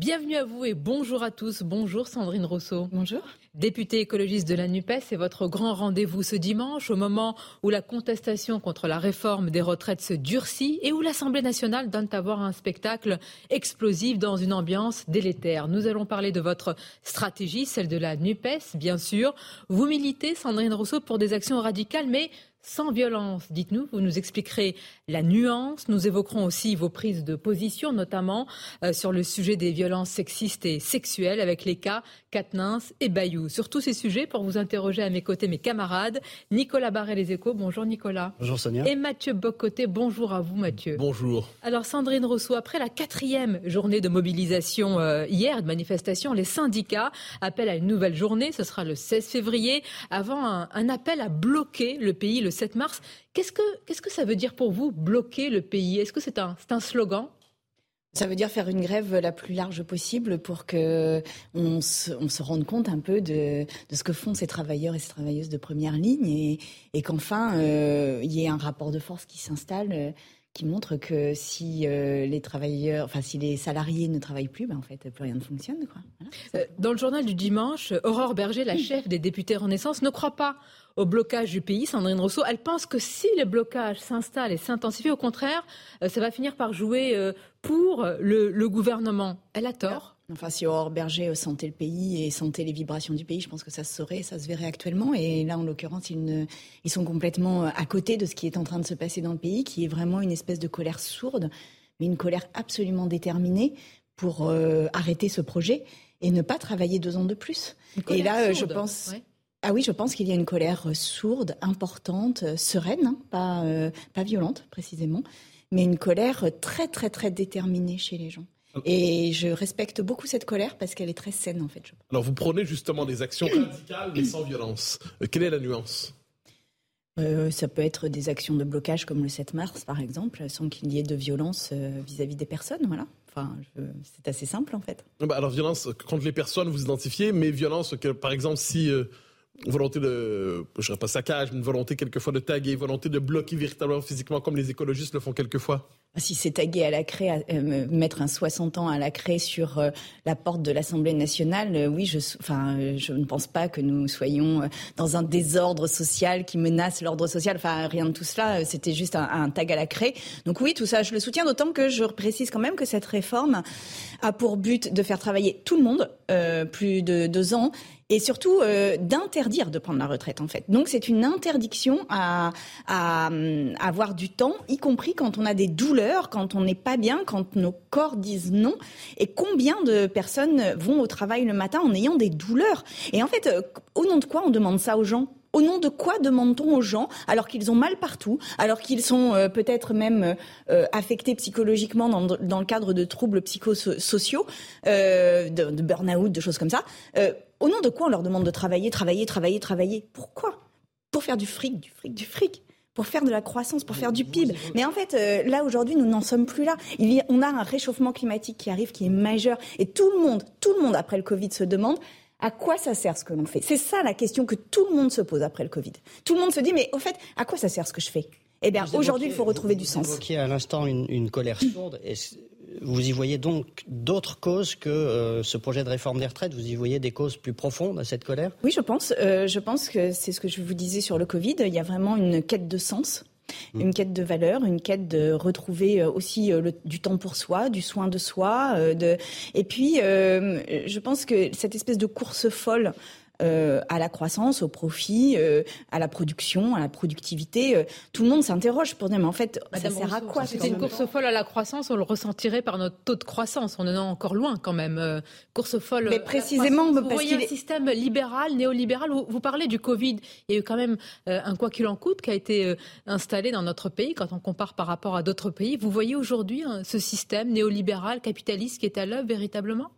Bienvenue à vous et bonjour à tous. Bonjour Sandrine Rousseau. Bonjour. Députée écologiste de la NUPES, c'est votre grand rendez-vous ce dimanche, au moment où la contestation contre la réforme des retraites se durcit et où l'Assemblée nationale donne à voir un spectacle explosif dans une ambiance délétère. Nous allons parler de votre stratégie, celle de la NUPES, bien sûr. Vous militez, Sandrine Rousseau, pour des actions radicales, mais sans violence. Dites-nous, vous nous expliquerez la nuance. Nous évoquerons aussi vos prises de position, notamment euh, sur le sujet des violences sexistes et sexuelles avec les cas Katnins et Bayou. Sur tous ces sujets, pour vous interroger à mes côtés, mes camarades, Nicolas Barret, les échos. Bonjour Nicolas. Bonjour Sonia. Et Mathieu Bocoté. Bonjour à vous Mathieu. Bonjour. Alors Sandrine Rousseau, après la quatrième journée de mobilisation euh, hier, de manifestation, les syndicats appellent à une nouvelle journée. Ce sera le 16 février, avant un, un appel à bloquer le pays le 7 mars. Qu'est-ce que, qu'est-ce que ça veut dire pour vous, bloquer le pays? Est-ce que c'est un, c'est un slogan? Ça veut dire faire une grève la plus large possible pour que on se, on se rende compte un peu de, de, ce que font ces travailleurs et ces travailleuses de première ligne et, et qu'enfin euh, il y ait un rapport de force qui s'installe euh, qui montre que si euh, les travailleurs, enfin si les salariés ne travaillent plus, ben en fait plus rien ne fonctionne. Quoi. Voilà. Dans le journal du dimanche, Aurore Berger, la chef des députés Renaissance, ne croit pas au blocage du pays, Sandrine Rousseau. Elle pense que si les blocages s'installent et s'intensifient, au contraire, ça va finir par jouer pour le, le gouvernement. Elle a tort. Enfin, si Aurore Berger sentait le pays et sentait les vibrations du pays, je pense que ça se saurait, ça se verrait actuellement. Et là, en l'occurrence, ils, ne, ils sont complètement à côté de ce qui est en train de se passer dans le pays, qui est vraiment une espèce de colère sourde, mais une colère absolument déterminée pour euh, arrêter ce projet et ne pas travailler deux ans de plus. Et là, sourde, je pense. ouais. Ah oui, je pense qu'il y a une colère sourde, importante, sereine, hein, pas, euh, pas violente précisément, mais une colère très très très déterminée chez les gens. Et je respecte beaucoup cette colère parce qu'elle est très saine en fait. Je pense. Alors vous prenez justement des actions radicales mais sans violence. Euh, quelle est la nuance? Euh, ça peut être des actions de blocage comme le 7 mars par exemple, sans qu'il y ait de violence euh, vis-à-vis des personnes. Voilà. Enfin, c'est assez simple en fait. Ah bah, Alors violence contre les personnes, vous identifiez, mais violence, que, par exemple, si euh, volonté de, je dirais pas saccage, mais une volonté quelquefois de taguer, volonté de bloquer véritablement physiquement comme les écologistes le font quelquefois. Si c'est tagué à la craie, euh, mettre un 60 ans à la craie sur euh, la porte de l'Assemblée nationale, euh, oui, je, enfin, je ne pense pas que nous soyons dans un désordre social qui menace l'ordre social. Enfin, rien de tout cela. C'était juste un, un tag à la craie. Donc oui, tout ça, je le soutiens. D'autant que je précise quand même que cette réforme a pour but de faire travailler tout le monde, plus de deux ans. Et surtout euh, d'interdire de prendre la retraite en fait. Donc c'est une interdiction à, à, hum, avoir du temps, y compris quand on a des douleurs, quand on n'est pas bien, quand nos corps disent non. Et combien de personnes vont au travail le matin en ayant des douleurs? Et en fait, euh, au nom de quoi on demande ça aux gens? Au nom de quoi demande-t-on aux gens, alors qu'ils ont mal partout, alors qu'ils sont euh, peut-être même euh, affectés psychologiquement dans, dans le cadre de troubles psychosociaux, euh, de, de burn-out, de choses comme ça, euh, au nom de quoi on leur demande de travailler, travailler, travailler, travailler? Pourquoi? Pour faire du fric, du fric, du fric pour faire de la croissance, pour faire du PIB. Mais en fait, euh, là aujourd'hui, nous n'en sommes plus là. Il y a, on a un réchauffement climatique qui arrive, qui est majeur, et tout le monde, tout le monde après le Covid se demande à quoi ça sert ce que l'on fait? C'est ça la question que tout le monde se pose après le Covid. Tout le monde se dit, mais au fait, à quoi ça sert ce que je fais? Eh bien, Vous aujourd'hui, il faut retrouver du vous sens. évoquiez à l'instant une, une colère sourde. Vous y voyez donc d'autres causes que euh, ce projet de réforme des retraites Vous y voyez des causes plus profondes à cette colère? Oui, je pense. Euh, je pense que c'est ce que je vous disais sur le Covid. Il y a vraiment une quête de sens. Une quête de valeur, une quête de retrouver euh, aussi le- du temps pour soi, du soin de soi. de... Et puis, euh, je pense que cette espèce de course folle euh, à la croissance, au profit, euh, à la production, à la productivité. Euh, tout le monde s'interroge pour dire, mais en fait, Madame ça sert à quoi si C'était une course folle à la croissance, on le ressentirait par notre taux de croissance. On en est encore loin quand même. Course folle. Mais à la précisément, parce vous voyez qu'il un est- système libéral, néolibéral. Vous, vous parlez du Covid. Il y a eu quand même un quoi qu'il en coûte qui a été installé dans notre pays quand on compare par rapport à d'autres pays. Vous voyez aujourd'hui hein, ce système néolibéral, capitaliste qui est à l'œuvre véritablement?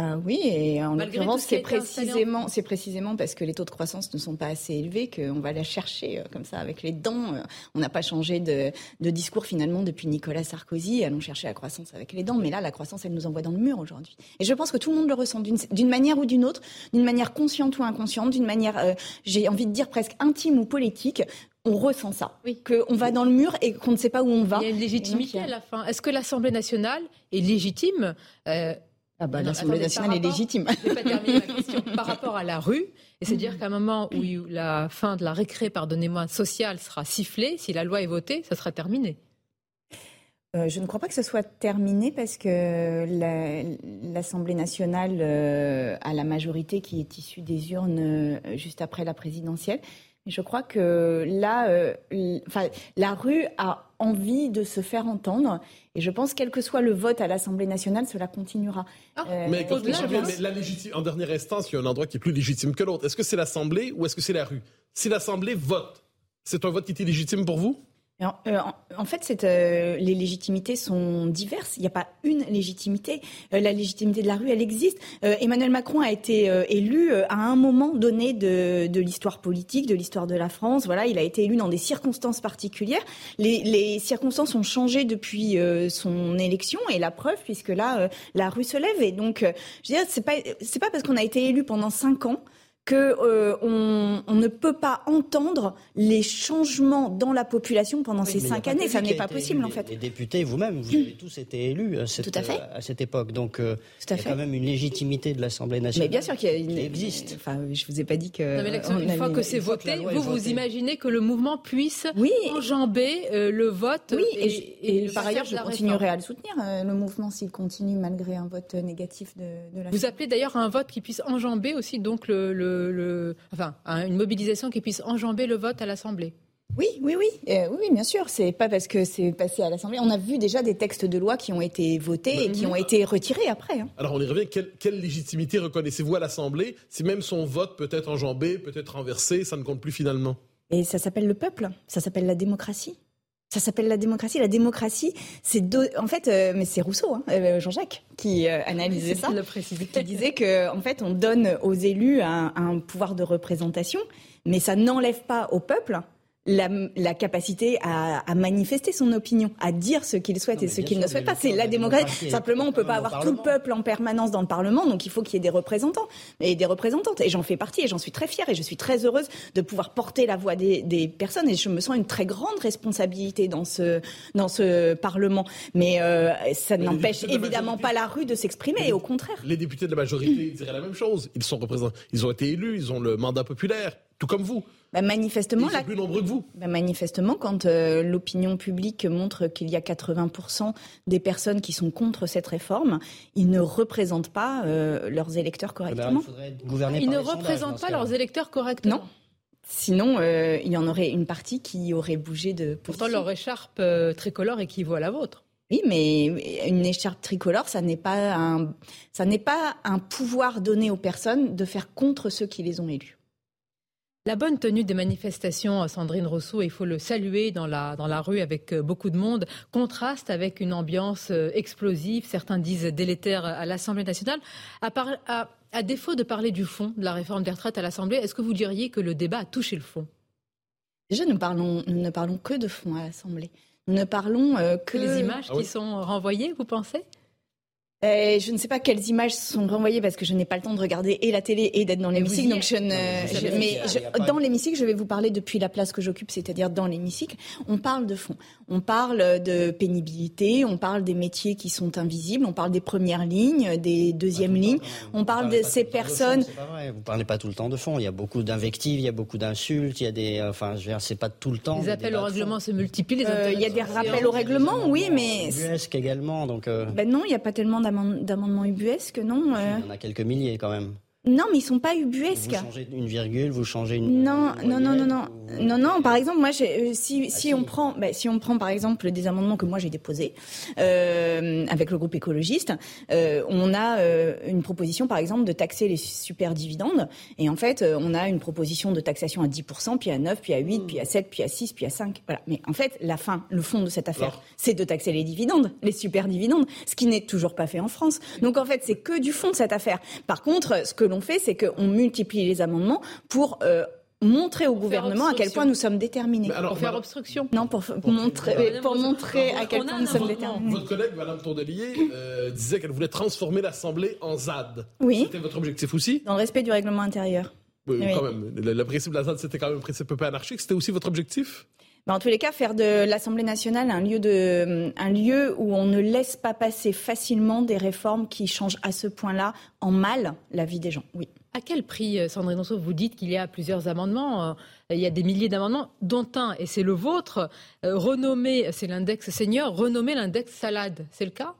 Ah oui, et en l'occurrence, c'est précisément, c'est précisément parce que les taux de croissance ne sont pas assez élevés qu'on va la chercher euh, comme ça avec les dents. Euh, On n'a pas changé de, de discours finalement depuis Nicolas Sarkozy. Allons chercher la croissance avec les dents, mais là, la croissance, elle nous envoie dans le mur aujourd'hui. Et je pense que tout le monde le ressent d'une manière ou d'une autre, d'une manière consciente ou inconsciente, d'une manière, euh, j'ai envie de dire presque intime ou politique. On ressent ça, Oui. qu'on va dans le mur et qu'on ne sait pas où on va. Il y a une donc, légitimité a- à la fin. Est-ce que l'Assemblée nationale est légitime? Euh, Ah bah, l'Assemblée nationale par est rapport- légitime. Je vais pas terminer ma question. Par rapport à la rue, et c'est-à-dire qu'à un moment où la fin de la récré, pardonnez-moi, sociale sera sifflée, si la loi est votée, ça sera terminé. Euh, je ne crois pas que ce soit terminé parce que la- l'Assemblée nationale euh, a la majorité qui est issue des urnes euh, juste après la présidentielle. Mais je crois que là, euh, l- enfin, la rue a envie de se faire entendre et je pense quel que soit le vote à l'Assemblée nationale, cela continuera. Ah, Euh, Mais, quand au-delà, je je reviens, pense- mais la légitime, en dernière instance, il y a un endroit qui est plus légitime que l'autre. Est-ce que c'est l'Assemblée ou est-ce que c'est la rue? Si l'Assemblée vote, c'est un vote qui est illégitime pour vous? En, euh, en- fait, euh, les légitimités sont diverses. Il n'y a pas une légitimité. Euh, la légitimité de la rue, elle existe. Euh, Emmanuel Macron a été euh, élu euh, à un moment donné de, de l'histoire politique, de l'histoire de la France. Voilà, il a été élu dans des circonstances particulières. Les, les circonstances ont changé depuis son élection et la preuve, puisque là, la rue se lève. Et donc, je veux dire, c'est pas c'est pas parce qu'on a été élu pendant cinq ans que euh, on, on ne peut pas entendre les changements dans la population pendant ces cinq années. Ça n'est pas possible, élu. en fait. Les députés, vous-même, vous avez tous été élus à cette, Tout à fait. à cette époque. Donc, euh, Tout à il y a fait. quand même une légitimité de l'Assemblée nationale. Mais bien sûr qu'il y a une. qui existe. Enfin, je vous ai pas dit que. Non, mais l'action, on une fois que c'est une fois que la voté, vous vous votée. imaginez que le mouvement puisse Oui. enjamber euh, le vote Oui, et, et, par ailleurs, je continuerai à le soutenir, euh, le mouvement, s'il continue malgré un vote négatif de, de la Vous appelez d'ailleurs à un vote qui puisse enjamber aussi donc le, le- le- enfin une mobilisation qui puisse enjamber le vote à l'Assemblée. Oui, oui, oui, euh, oui, oui, bien sûr. C'est pas parce que c'est passé à l'Assemblée. On a vu déjà des textes de loi qui ont été votés et qui ont été retirés après. hein. Alors on y revient. Quelle, quelle légitimité reconnaissez-vous à l'Assemblée si même son vote peut être enjambé, peut être renversé, ça ne compte plus finalement? Et ça s'appelle le peuple, ça s'appelle la démocratie. Ça s'appelle la démocratie. La démocratie, c'est do- en fait, euh, mais c'est Rousseau, hein, euh, Jean-Jacques, qui euh, analysait ça. de le qui disait que en fait on donne aux élus un, un pouvoir de représentation, mais ça n'enlève pas au peuple la, la capacité à, à manifester son opinion, à dire ce qu'il souhaite Non, et ce qu'il ne souhaite pas. C'est la la démocratie. Simplement, on peut pas avoir tout le peuple en permanence dans le Parlement, donc il faut qu'il y ait des représentants et des représentantes. Et j'en fais partie et j'en suis très fière et je suis très heureuse de pouvoir porter la voix des, des personnes et je me sens une très grande responsabilité dans ce dans ce Parlement. Mais euh, ça n'empêche évidemment majorité- pas la rue de s'exprimer, et au contraire. Les députés de la majorité diraient la même chose. Ils sont représentés, ils ont été élus, ils ont le mandat populaire, tout comme vous. Bah, Ils manifestement, sont la plus nombreux que vous. Ben, manifestement, quand euh, l'opinion publique montre qu'il y a 80% des personnes qui sont contre cette réforme, ils ne représentent pas euh, leurs électeurs correctement. il faudrait gouverner Ils ne représentent pas leurs électeurs correctement. Non. Sinon, euh, il y en aurait une partie qui aurait bougé de Pourtant, position. leur écharpe euh, tricolore équivaut à la vôtre. Oui, mais une écharpe tricolore, ça n'est pas un, ça n'est pas un pouvoir donné aux personnes de faire contre ceux qui les ont élus. La bonne tenue des manifestations, euh, Sandrine Rousseau, il faut le saluer dans la, dans la rue avec euh, beaucoup de monde, contraste avec une ambiance euh, explosive, certains disent délétère à l'Assemblée nationale. À, par- à- à défaut de parler du fond de la réforme des retraites à l'Assemblée, est-ce que vous diriez que le débat a touché le fond? Déjà, nous parlons, nous ne parlons que de fond à l'Assemblée. Nous ne parlons euh, que Que les images Ah oui. qui sont renvoyées, vous pensez? Euh, je ne sais pas quelles images sont renvoyées parce que je n'ai pas le temps de regarder et la télé et d'être dans l'hémicycle. vous y Donc je ne, mais je- je- dans l'hémicycle, je vais vous parler depuis la place que j'occupe, c'est-à-dire dans l'hémicycle. On parle de fond. On parle de pénibilité. On parle des métiers qui sont invisibles. On parle des premières lignes, des deuxièmes lignes. On parle de ces personnes. fond, c'est pas vrai. Vous parlez pas tout le temps de fond. Il y a beaucoup d'invectives, il y a beaucoup d'insultes, il y a des. Enfin, je veux dire, c'est pas tout le temps. Les appels au règlement se multiplient. Les Euh, Il y a des rappels au règlement, oui, mais Ubuesque également, donc. euh, ben non, il n'y a pas tellement d'amendements ubuesques, non. euh. Il y en a quelques milliers quand même. Non, mais ils sont pas ubuesques. Vous changez une virgule, vous changez une. Non, une non, non, non, non, ou- non, non. Par exemple, moi, euh, si, Ah, si on prend, bah, si on prend par exemple des amendements que moi j'ai déposés euh, avec le groupe écologiste, euh, on a euh, une proposition, par exemple, de taxer les super dividendes. Et en fait, on a une proposition de taxation à 10%, puis à 9, puis à 8, puis à 7, puis à 6, puis à 5. Voilà. Mais en fait, la fin, le fond de cette affaire, c'est de taxer les dividendes, les super dividendes, ce qui n'est toujours pas fait en France. Donc en fait, c'est que du fond de cette affaire. Par contre, ce que l'on fait, c'est qu'on multiplie les amendements pour euh, montrer au gouvernement à quel point nous sommes déterminés. Alors, Pour faire madame- obstruction. non, pour, pour montrer, Madame pour Rousseau, montrer on- à quel point nous sommes déterminés. Votre collègue, Madame Tondelier, euh, disait qu'elle voulait transformer l'Assemblée en ZAD. Oui. C'était votre objectif aussi? Dans le respect du règlement intérieur. Oui, Oui. quand même. Le, le principe de la ZAD, c'était quand même un principe un peu anarchique. C'était aussi votre objectif? Mais en tous les cas, faire de l'Assemblée nationale un lieu, de, un lieu où on ne laisse pas passer facilement des réformes qui changent à ce point-là en mal la vie des gens. Oui. À quel prix, euh, Sandrine Rousseau, vous dites qu'il y a plusieurs amendements, euh, il y a des milliers d'amendements, dont un, et c'est le vôtre, euh, renommé, c'est l'index senior, renommé l'index salade. C'est le cas?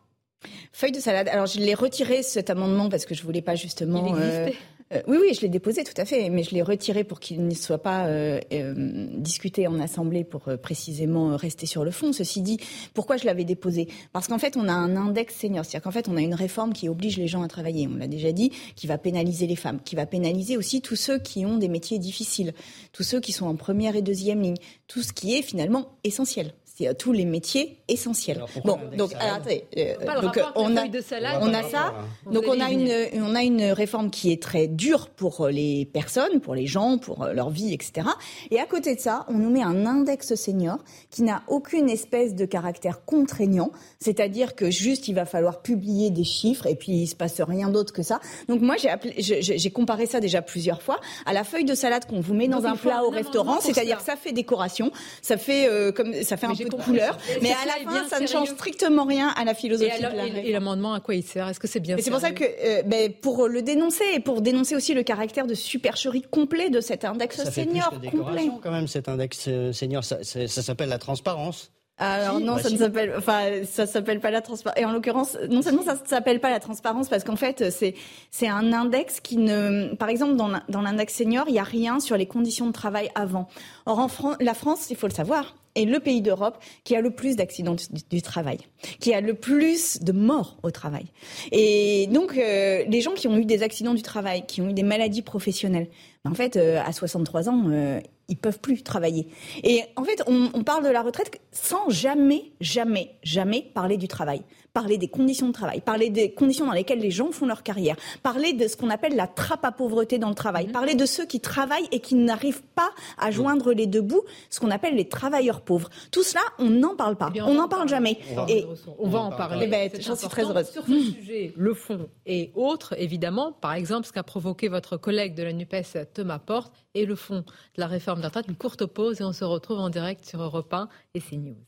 Feuille de salade. Alors, je l'ai retiré cet amendement parce que je voulais pas justement. Il euh, oui, oui, je l'ai déposé tout à fait, mais je l'ai retiré pour qu'il ne soit pas euh, euh, discuté en assemblée pour précisément rester sur le fond. Ceci dit, pourquoi je l'avais déposé? Parce qu'en fait, on a un index senior, c'est-à-dire qu'en fait, on a une réforme qui oblige les gens à travailler. On l'a déjà dit, qui va pénaliser les femmes, qui va pénaliser aussi tous ceux qui ont des métiers difficiles, tous ceux qui sont en première et deuxième ligne, tout ce qui est finalement essentiel. C'est tous les métiers essentiels. Bon, donc alors, attendez, euh, donc avec on a feuille de salade. on a ça. Vous Donc on a une on a une réforme qui est très dure pour les personnes, pour les gens, pour euh, leur vie, etc. Et à côté de ça, on nous met un index senior qui n'a aucune espèce de caractère contraignant, c'est-à-dire que juste il va falloir publier des chiffres et puis il se passe rien d'autre que ça. Donc moi j'ai comparé ça déjà plusieurs fois à la feuille de salade qu'on vous met dans Donc, un faut plat au restaurant, c'est-à-dire ça. que ça fait décoration, ça fait euh, comme ça fait Mais un peu de couleur, mais à ça la fin ça ne change strictement rien à la philosophie alors, de la et- l'amendement, à quoi il sert? Est-ce que c'est bien Mais c'est pour ça que, euh, ben, pour le dénoncer et pour dénoncer aussi le caractère de supercherie complet de cet index Ça fait plus senior que complet. quand même cet index euh, senior. Ça, s'appelle la transparence. Alors Si, non, bah ça si. ne s'appelle, enfin, ça s'appelle pas la transparence. Et en l'occurrence, non seulement ça ne s'appelle pas la transparence, parce qu'en fait, c'est c'est un index qui ne, par exemple, dans l'in- dans l'index senior, il y a rien sur les conditions de travail avant. Or, en Fran- la France, il faut le savoir, est le pays d'Europe qui a le plus d'accidents du, travail, qui a le plus de morts au travail. Et donc, euh, les gens qui ont eu des accidents du travail, qui ont eu des maladies professionnelles, ben, en fait, euh, à 63 ans, euh, ils peuvent plus travailler. Et en fait, on, on parle de la retraite sans jamais, jamais, jamais parler du travail, parler des conditions de travail, parler des conditions dans lesquelles les gens font leur carrière, parler de ce qu'on appelle la trappe à pauvreté dans le travail, parler de ceux qui travaillent et qui n'arrivent pas à joindre les deux bouts, ce qu'on appelle les travailleurs pauvres. Tout cela, on n'en parle pas, bien, on va n'en en parle. jamais. Sandrine Et Rousseau, on va en parler. Eh ben, j'en suis très heureuse. Sur ce sujet, le fond et autres, évidemment, par exemple, ce qu'a provoqué votre collègue de la NUPES, Thomas Porte, et le fond de la réforme de la retraite. Une courte pause et on se retrouve en direct sur Europe 1 et CNews.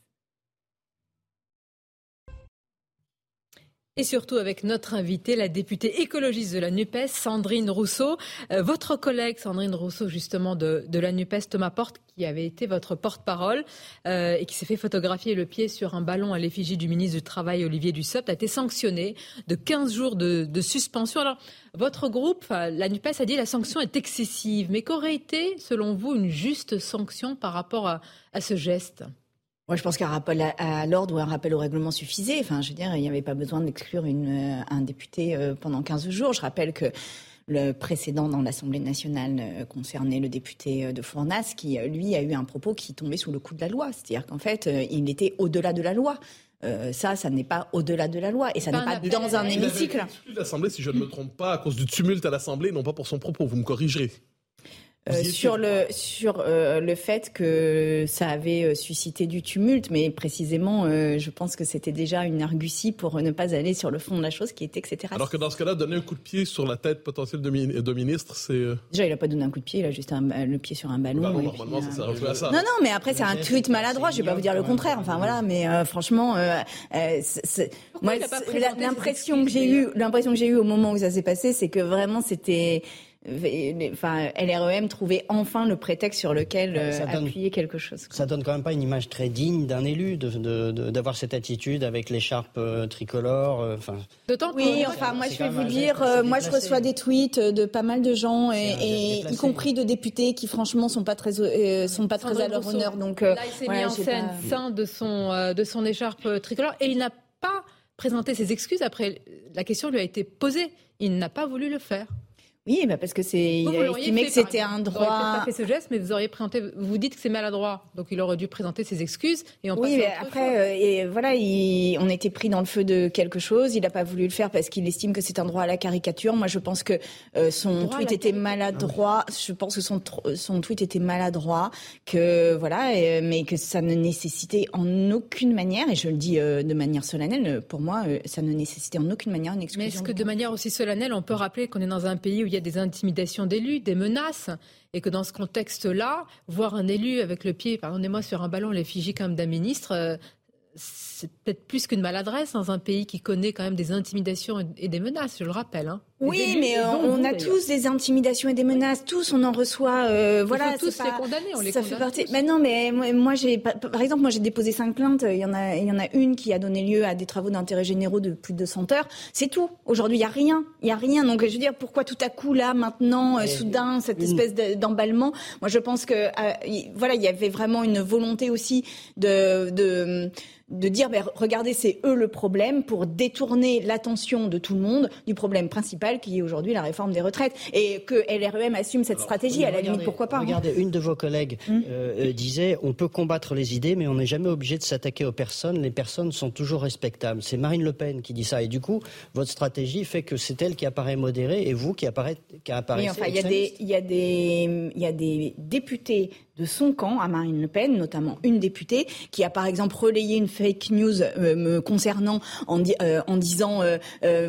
Et surtout avec notre invitée, la députée écologiste de la NUPES, Sandrine Rousseau. Euh, votre collègue, Sandrine Rousseau, justement, de, de la NUPES, Thomas Porte, qui avait été votre porte-parole euh, et qui s'est fait photographier le pied sur un ballon à l'effigie du ministre du Travail, Olivier Dussopt, a été sanctionné de 15 jours de, de suspension. Alors, votre groupe, enfin, la NUPES, a dit que la sanction est excessive. Mais qu'aurait été, selon vous, une juste sanction par rapport à, à ce geste? Moi, je pense qu'un rappel à, à l'ordre ou un rappel au règlement suffisait. Enfin, je veux dire, il n'y avait pas besoin d'exclure une, euh, un député euh, pendant 15 jours. Je rappelle que le précédent dans l'Assemblée nationale euh, concernait le député euh, de Fournas, qui, lui, a eu un propos qui tombait sous le coup de la loi. C'est-à-dire qu'en fait, euh, il était au-delà de la loi. Euh, ça, ça n'est pas au-delà de la loi. Et ça n'est pas dans un hémicycle. l'Assemblée, si je ne me trompe pas, à cause du tumulte à l'Assemblée, non pas pour son propos. Vous me corrigerez. Euh, sur le sur euh, le fait que ça avait euh, suscité du tumulte, mais précisément, euh, je pense que c'était déjà une argutie pour ne pas aller sur le fond de la chose, qui était c'était Alors que dans ce cas-là, donner un coup de pied sur la tête potentielle de, mi- de ministre, c'est. euh, Déjà, il a pas donné un coup de pied, il a juste un- le pied sur un ballon. bah non, et puis, normalement, ça euh, sert un peu à ça. Non, non, mais après, c'est un tweet maladroit, je vais pas vous dire le contraire. Enfin, voilà, mais euh, franchement, euh, euh, c'est- c'est- Pourquoi moi, l'impression que j'ai eue, d'ailleurs l'impression que j'ai eue au moment où ça s'est passé, c'est que vraiment, c'était enfin, LREM trouvait enfin le prétexte sur lequel appuyer quelque chose. Ça donne quand même pas une image très digne d'un élu d'avoir cette attitude avec l'écharpe tricolore. Enfin. D'autant oui, enfin, moi je vais vous dire, moi je reçois des tweets de pas mal de gens et, y compris de députés qui franchement sont pas très sont pas très à leur honneur. Donc là, il s'est mis en scène sein de son de son écharpe tricolore et il n'a pas présenté ses excuses après la question lui a été posée. Il n'a pas voulu le faire. Oui, bah parce que c'est, il a estimé que c'était un droit. Vous pas fait ce geste, mais vous auriez présenté. Vous dites que c'est maladroit, donc il aurait dû présenter ses excuses et on Oui, mais après, euh, et voilà, il, on était pris dans le feu de quelque chose. Il n'a pas voulu le faire parce qu'il estime que c'est un droit à la caricature. Moi, je pense que euh, son tweet était maladroit. Je pense que son son tweet était maladroit, que voilà, mais que ça ne nécessitait en aucune manière, et je le dis euh, de manière solennelle, pour moi, ça ne nécessitait en aucune manière une exclusion. Mais est-ce que de manière aussi solennelle, on peut rappeler qu'on est dans un pays où y a des intimidations d'élus, des menaces, et que dans ce contexte-là, voir un élu avec le pied, pardonnez-moi, sur un ballon, l'effigie comme d'un ministre, euh, c'est peut-être plus qu'une maladresse dans un pays qui connaît quand même des intimidations et des menaces, je le rappelle. Hein. Oui, mais euh, on a tous des intimidations et des menaces, tous on en reçoit. Euh, voilà, tous les condamner, on les ça fait partie. Mais non, mais moi, j'ai, par exemple, moi j'ai déposé cinq plaintes. Il y en a, il y en a une qui a donné lieu à des travaux d'intérêt généraux de plus de 100 heures. C'est tout. Aujourd'hui, il y a rien, il y a rien. Donc je veux dire, pourquoi tout à coup là, maintenant, euh, soudain, cette espèce d'emballement? Moi, je pense que voilà, il y avait vraiment une volonté aussi de, de de dire ben, regardez c'est eux le problème pour détourner l'attention de tout le monde du problème principal qui est aujourd'hui la réforme des retraites et que LREM assume cette stratégie à la limite pourquoi pas hein. regardez une de vos collègues hum. euh, euh, disait on peut combattre les idées mais on n'est jamais obligé de s'attaquer aux personnes les personnes sont toujours respectables c'est Marine Le Pen qui dit ça et du coup votre stratégie fait que c'est elle qui apparaît modérée et vous qui apparaît qui apparaissez enfin il y a des il y a des il y a des députés de son camp à Marine Le Pen, notamment une députée qui a par exemple relayé une fake news euh, me concernant en, euh, en disant euh,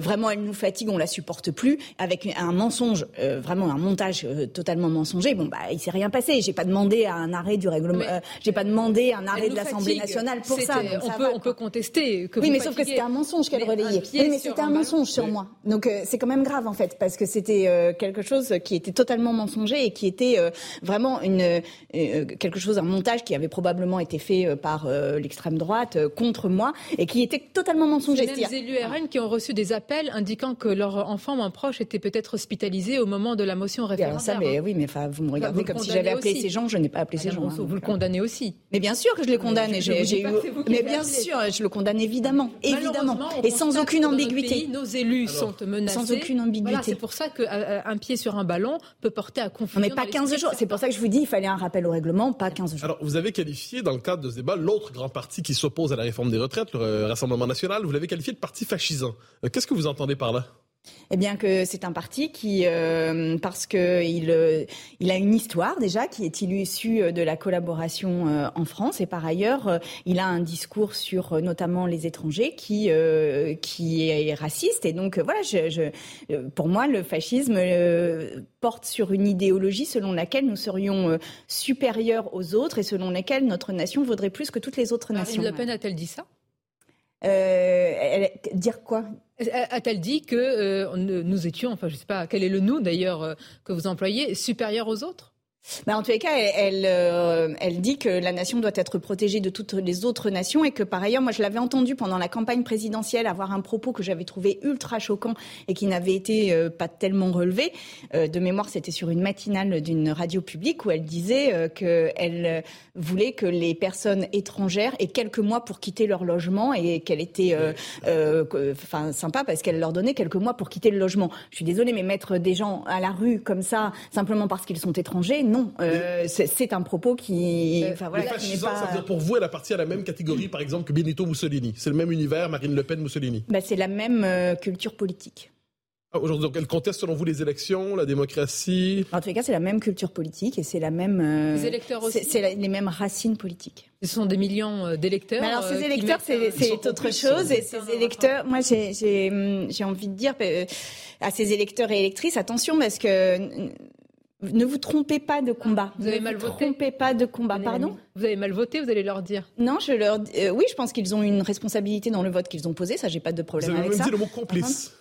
vraiment elle nous fatigue, on la supporte plus, avec un mensonge, vraiment un montage totalement mensonger. Bon bah il s'est rien passé. J'ai pas demandé à un arrêt du règlement, j'ai pas demandé un arrêt de l'Assemblée nationale pour ça. on peut on peut contester que oui mais sauf que c'était un mensonge qu'elle relayait. Oui mais c'était un, mensonge sur moi. Donc c'est quand même grave en fait parce que c'était quelque chose qui était totalement mensonger et qui était vraiment une euh, quelque chose, un montage qui avait probablement été fait euh, par euh, l'extrême droite contre moi et qui était totalement mensonger. Il y a des élus RN qui ont reçu des appels indiquant que leur enfant ou un proche était peut-être hospitalisé au moment de la motion référendaire. Ça, mais oui, mais enfin, vous me regardez comme si j'avais appelé ces gens. Je n'ai pas appelé ces gens. Hein, vous le condamnez aussi. Mais bien sûr que je les condamne. j'ai eu... Mais bien sûr, je le condamne évidemment, évidemment, et sans aucune ambiguïté. nos élus sont menacés. Sans aucune ambiguïté. c'est pour ça qu'un pied sur un ballon peut porter à confusion. mais pas 15 jours. C'est pour ça que je vous dis, il fallait un rappel au règlement, pas 15 jours. Alors, vous avez qualifié, dans le cadre de ce débat, l'autre grand parti qui s'oppose à la réforme des retraites, le Rassemblement national, vous l'avez qualifié de parti fascisant. Euh, qu'est-ce que vous entendez par là? Eh bien que c'est un parti qui, euh, parce que il, euh, il a une histoire déjà qui est issue euh, de la collaboration en France et par ailleurs il a un discours sur notamment les étrangers qui qui est raciste. Et donc voilà, je, je, pour moi le fascisme porte sur une idéologie selon laquelle nous serions supérieurs aux autres et selon laquelle notre nation vaudrait plus que toutes les autres nations. Marine Le Pen a-t-elle dit ça? Euh, dire quoi? A-t-elle dit que euh, nous étions, enfin je ne sais pas quel est le nous d'ailleurs euh, que vous employez, supérieurs aux autres? En tous les cas, elle, euh, elle, dit que la nation doit être protégée de toutes les autres nations et que par ailleurs, moi je l'avais entendu pendant la campagne présidentielle avoir un propos que j'avais trouvé ultra choquant et qui n'avait été euh, pas tellement relevé. Euh, de mémoire, c'était sur une matinale d'une radio publique où elle disait qu'elle voulait que les personnes étrangères aient quelques mois pour quitter leur logement et qu'elle était enfin sympa parce qu'elle leur donnait quelques mois pour quitter le logement. Je suis désolée, mais mettre des gens à la rue comme ça simplement parce qu'ils sont étrangers non, euh, c'est un propos qui. Enfin, voilà, ça veut dire pour vous, elle appartient à la même catégorie, par exemple, que Benito Mussolini. C'est le même univers, Marine Le Pen, Mussolini. Bah, c'est la même euh, culture politique. Ah, aujourd'hui, donc elle conteste selon vous les élections, la démocratie? En tous les cas, c'est la même culture politique et c'est la même. Euh, les électeurs aussi. C'est les mêmes racines politiques. Ce sont des millions d'électeurs. alors ces électeurs, c'est autre chose. Et ces électeurs, moi, j'ai envie de dire à ces électeurs et électrices, attention parce que ne vous trompez pas de combat. Vous avez ne mal vous trompez pas de combat. Pardon Vous avez mal voté, vous allez leur dire. Non, je leur euh, oui, je pense qu'ils ont une responsabilité dans le vote qu'ils ont posé, ça j'ai pas de problème vous avez avec même Dit le mot complice.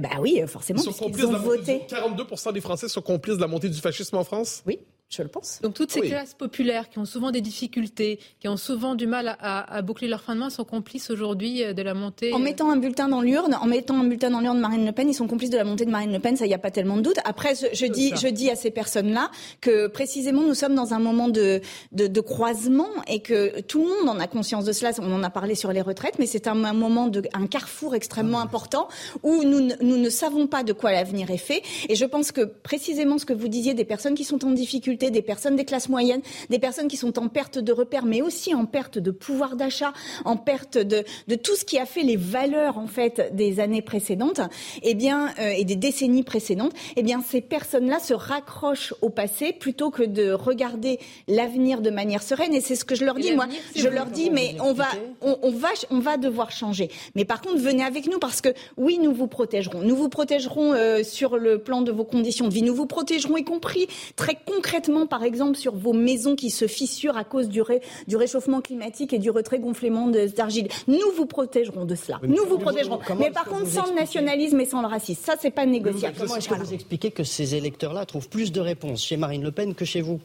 bah oui, forcément, Ils sont ont voté. 42% des Français sont complices de la montée du fascisme en France? Oui je le pense. Donc toutes ces Oui. classes populaires qui ont souvent des difficultés, qui ont souvent du mal à, à- à boucler leur fin de mois, sont complices aujourd'hui euh, de la montée. En euh, mettant un bulletin dans l'urne, en mettant un bulletin dans l'urne de Marine Le Pen, ils sont complices de la montée de Marine Le Pen, ça y a pas tellement de doute. Après, je, je dis, ça. je dis à ces personnes-là que précisément nous sommes dans un moment de, de, de croisement et que tout le monde en a conscience de cela. On en a parlé sur les retraites, mais c'est un, un moment de, un carrefour extrêmement Ah important où nous ne savons pas de quoi l'avenir est fait. Et je pense que précisément ce que vous disiez des personnes qui sont en difficulté, des personnes des classes moyennes, des personnes qui sont en perte de repères, mais aussi en perte de pouvoir d'achat, en perte de, de tout ce qui a fait les valeurs en fait des années précédentes, eh bien euh, et des décennies précédentes, eh bien ces personnes-là se raccrochent au passé plutôt que de regarder l'avenir de manière sereine. Et c'est ce que je leur Et dis moi. Je leur dis, mais on va, on, on va, on va devoir changer. Mais par contre, venez avec nous parce que oui, nous vous protégerons. Nous vous protégerons euh, sur le plan de vos conditions de vie. Nous vous protégerons, y compris très concrètement, par exemple, sur vos maisons qui se fissurent à cause du, ré- du réchauffement climatique et du retrait gonflement d'argile. Nous vous protégerons de cela. Nous vous protégerons. Mais par contre, sans le nationalisme et sans le racisme, ça, c'est pas négociable. Comment est-ce que vous expliquez que ces électeurs-là trouvent plus de réponses chez Marine Le Pen que chez vous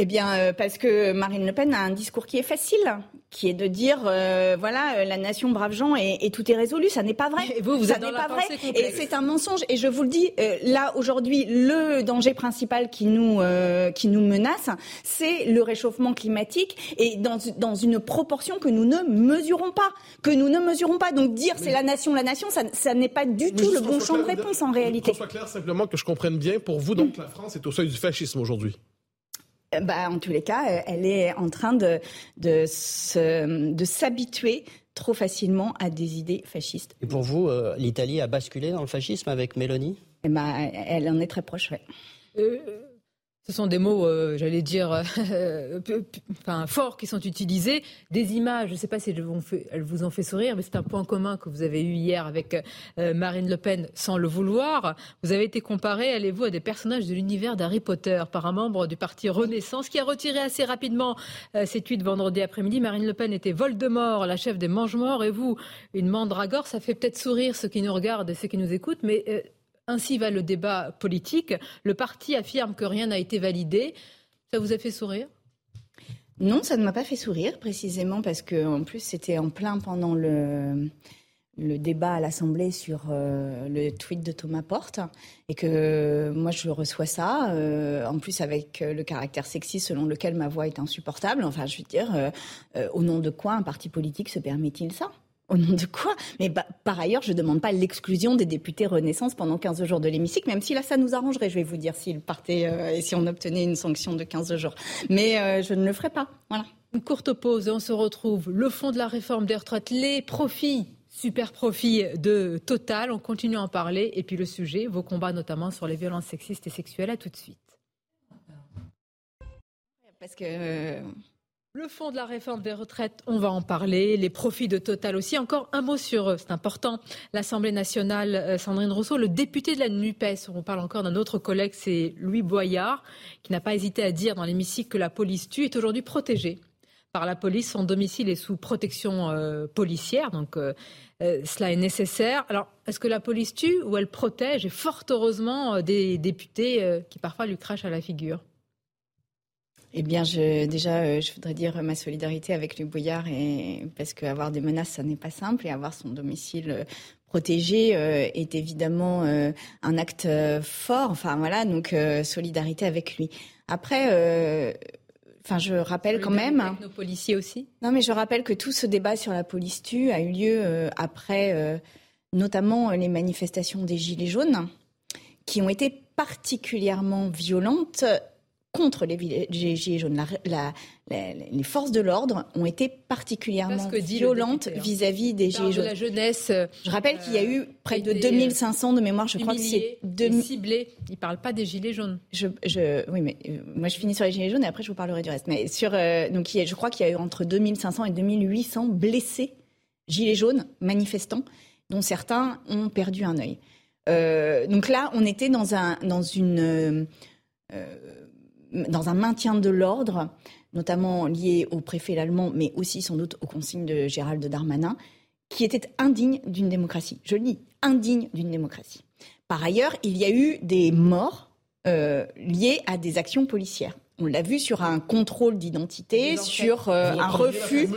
Eh bien, euh, parce que Marine Le Pen a un discours qui est facile, qui est de dire, euh, voilà, euh, la nation brave gens et, et tout est résolu. Ça n'est pas vrai. Et vous, vous ça n'est pas vrai. Et c'est un mensonge. Et je vous le dis, euh, là aujourd'hui, le danger principal qui nous euh, qui nous menace, c'est le réchauffement climatique et dans dans une proportion que nous ne mesurons pas, que nous ne mesurons pas. Donc dire c'est la nation, la nation, ça, ça n'est pas du tout le qu'on bon champ de réponse en Qu'on réalité. soit clair simplement que je comprenne bien. Pour vous, donc, la France est au seuil du fascisme aujourd'hui. Euh, Bah, en tous les cas, euh, elle est en train de, de, se- de s'habituer trop facilement à des idées fascistes. Et pour vous, euh, l'Italie a basculé dans le fascisme avec Mélanie Et bah, elle en est très proche. Euh, ce sont des mots, euh, j'allais dire, euh, enfin, forts qui sont utilisés. Des images, je ne sais pas si elles vous, ont fait, sourire, mais c'est un point commun que vous avez eu hier avec euh, Marine Le Pen sans le vouloir. Vous avez été comparé, allez-vous, à des personnages de l'univers d'Harry Potter par un membre du parti Renaissance qui a retiré assez rapidement ses tweets vendredi après-midi. Marine Le Pen était Voldemort, la chef des mange-morts, et vous, une mandragore. Ça fait peut-être sourire ceux qui nous regardent et ceux qui nous écoutent, mais ainsi va le débat politique. Le parti affirme que rien n'a été validé. Ça vous a fait sourire? Non, ça ne m'a pas fait sourire, précisément parce que en plus c'était en plein pendant le, débat à l'Assemblée sur euh, le tweet de Thomas Porte et que moi je reçois ça, euh, en plus avec euh, le caractère sexy selon lequel ma voix est insupportable. Enfin, je veux dire, au nom de quoi un parti politique se permet-il ça? Au nom de quoi? Mais bah, par ailleurs, je ne demande pas l'exclusion des députés Renaissance pendant 15 jours de l'hémicycle, même si là, ça nous arrangerait, je vais vous dire, s'ils partaient euh, et si on obtenait une sanction de 15 jours. Mais euh, je ne le ferai pas. Voilà. Une courte pause et on se retrouve. Le fond de la réforme des retraites, les profits, super profits de Total. On continue à en parler. Et puis le sujet, vos combats notamment sur les violences sexistes et sexuelles. À tout de suite. Parce que euh, Le fond de la réforme des retraites, on va en parler. Les profits de Total aussi. Encore un mot sur eux, c'est important. L'Assemblée nationale, euh, Sandrine Rousseau, le député de la NUPES, on parle encore d'un autre collègue, c'est Louis Boyard, qui n'a pas hésité à dire dans l'hémicycle que la police tue, est aujourd'hui protégé par la police. Son domicile est sous protection euh, policière, donc euh, cela est nécessaire. Alors, est-ce que la police tue ou elle protège? Et fort heureusement, des députés qui parfois lui crachent à la figure. Eh bien, je, déjà, euh, je voudrais dire ma solidarité avec Luc Bouillard, et, parce qu'avoir des menaces, ça n'est pas simple, et avoir son domicile euh, protégé euh, est évidemment un acte fort. Enfin, voilà, donc solidarité avec lui. Après, enfin, je rappelle quand même. Avec nos policiers aussi? Non, mais je rappelle que tout ce débat sur la police tue a eu lieu euh, après, euh, notamment les manifestations des Gilets jaunes, qui ont été particulièrement violentes contre les, Gilets jaunes. La- la- la- les forces de l'ordre ont été particulièrement violentes hein. vis-à-vis des Gilets de la jaunes. jeunesse. euh, Je rappelle qu'il y a eu près de qui a été, 2500 de mémoire, je crois que c'est deux- et ciblée. Il ne parle pas des gilets jaunes. je, je- oui, mais euh, moi je finis sur les gilets jaunes et après je vous parlerai du reste. Mais sur, euh, donc il y a- je crois qu'il y a eu entre 2500 et 2800 blessés gilets jaunes manifestants, dont certains ont perdu un œil. Donc là, on était dans un dans une euh, dans un maintien de l'ordre, notamment lié au préfet allemand, mais aussi sans doute aux consignes de Gérald Darmanin, qui était indigne d'une démocratie. Je le dis, indigne d'une démocratie. Par ailleurs, il y a eu des morts euh, liées à des actions policières. On l'a vu sur un contrôle d'identité, sur euh, un refus,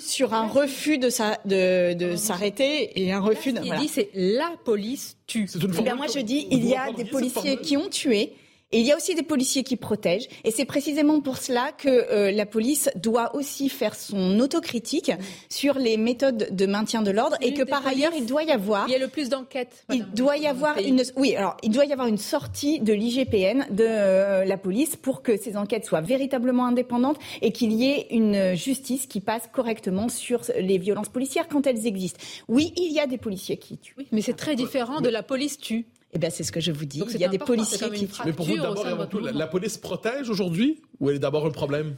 sur un refus de, sa, de, de s'arrêter et un refus. De, Il dit c'est la police tue. Eh bien, moi je dis il y a des policiers qui ont tué et il y a aussi des policiers qui protègent. Et c'est précisément pour cela que euh, la police doit aussi faire son autocritique sur les méthodes de maintien de l'ordre et que par ailleurs, il doit y avoir. Il y a le plus d'enquêtes. Il doit y avoir une. Oui, alors il doit y avoir une sortie de l'IGPN de euh, la police pour que ces enquêtes soient véritablement indépendantes et qu'il y ait une justice qui passe correctement sur les violences policières quand elles existent. Oui, il y a des policiers qui tuent. Oui, mais c'est très différent de la police tue. Eh bien, c'est ce que je vous dis. il y a des policiers qui. Mais pour vous, d'abord et avant tout, la, police protège aujourd'hui ou elle est d'abord un problème?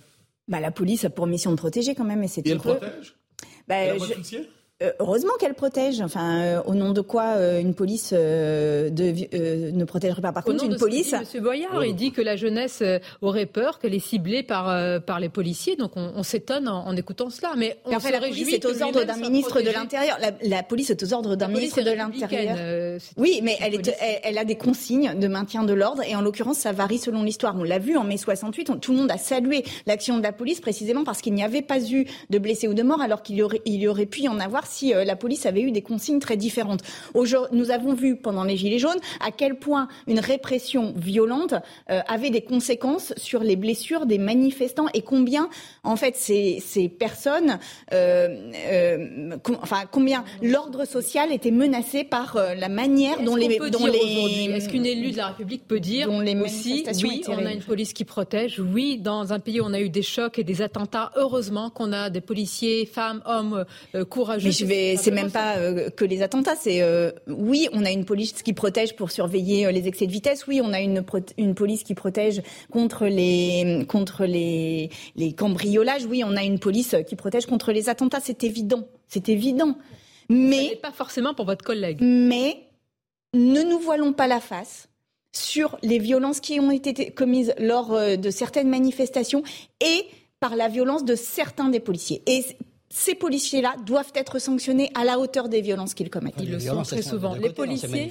Bah, La police a pour mission de protéger quand même. Et, c'est et elle protège? Bah, elle a je... heureusement qu'elle protège. Enfin, euh, au nom de quoi euh, une police de, ne protégerait pas Par contre, une police. Monsieur Boyard, il dit que la jeunesse aurait peur qu'elle est ciblée par par les policiers. Donc, on, s'étonne en, écoutant cela. Mais on se la police est aux ordres d'un ministre de l'Intérieur. La, police est aux ordres d'un ministre de l'Intérieur. oui, mais elle, est, elle, a des consignes de maintien de l'ordre et en l'occurrence, ça varie selon l'histoire. On l'a vu en mai 68. tout le monde a salué l'action de la police précisément parce qu'il n'y avait pas eu de blessés ou de morts, alors qu'il y aurait il y aurait pu y en avoir si euh, la police avait eu des consignes très différentes. Nous avons vu pendant les Gilets jaunes à quel point une répression violente euh, avait des conséquences sur les blessures des manifestants et combien, en fait, ces, ces personnes, euh, enfin, combien l'ordre social était menacé par la manière dont les, dont les. Est-ce qu'une élue de la République peut dire dont les aussi, oui, on a une police qui protège, oui, dans un pays où on a eu des chocs et des attentats, heureusement qu'on a des policiers, femmes, hommes courageux c'est même pas euh, que les attentats. C'est euh, oui, on a une police qui protège pour surveiller euh, les excès de vitesse. Oui, on a une, une police qui protège contre les contre les, les cambriolages. Oui, on a une police qui protège contre les attentats. C'est évident. C'est évident. Mais pas forcément pour votre collègue. Mais ne nous voilons pas la face sur les violences qui ont été commises lors de certaines manifestations et par la violence de certains des policiers. Et ces policiers-là doivent être sanctionnés à la hauteur des violences qu'ils commettent. Ils le sont très souvent. Les policiers,